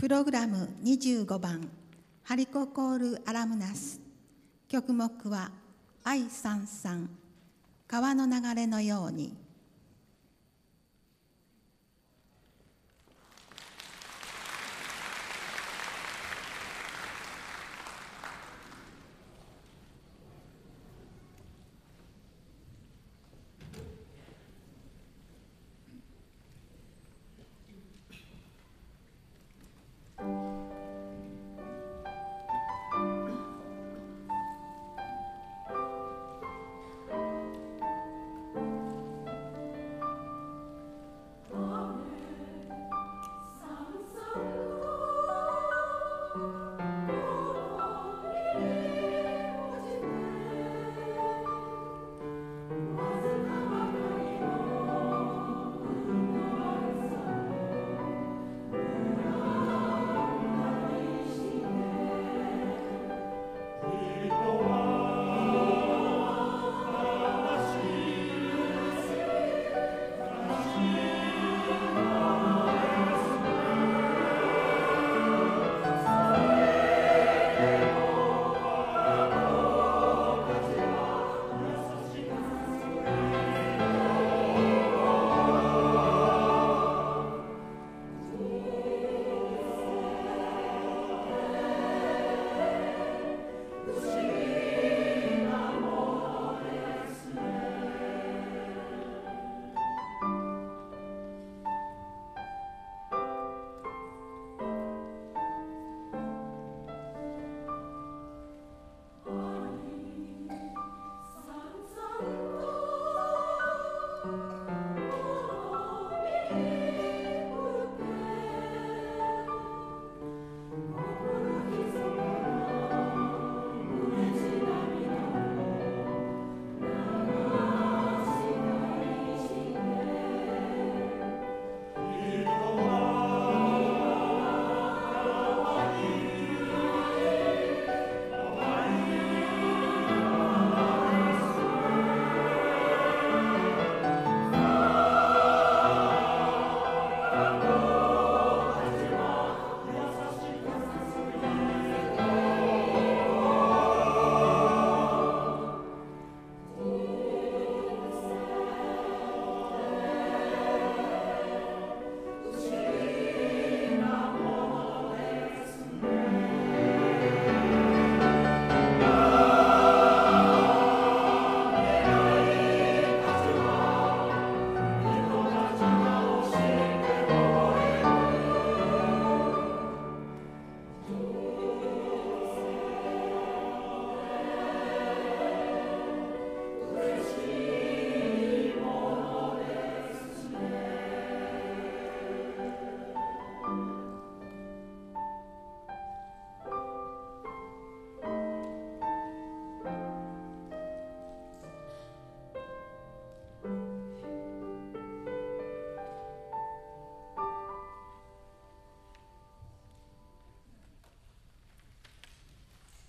プログラム25番ハリココール・アラムナス。曲目は愛三ん川の流れのように。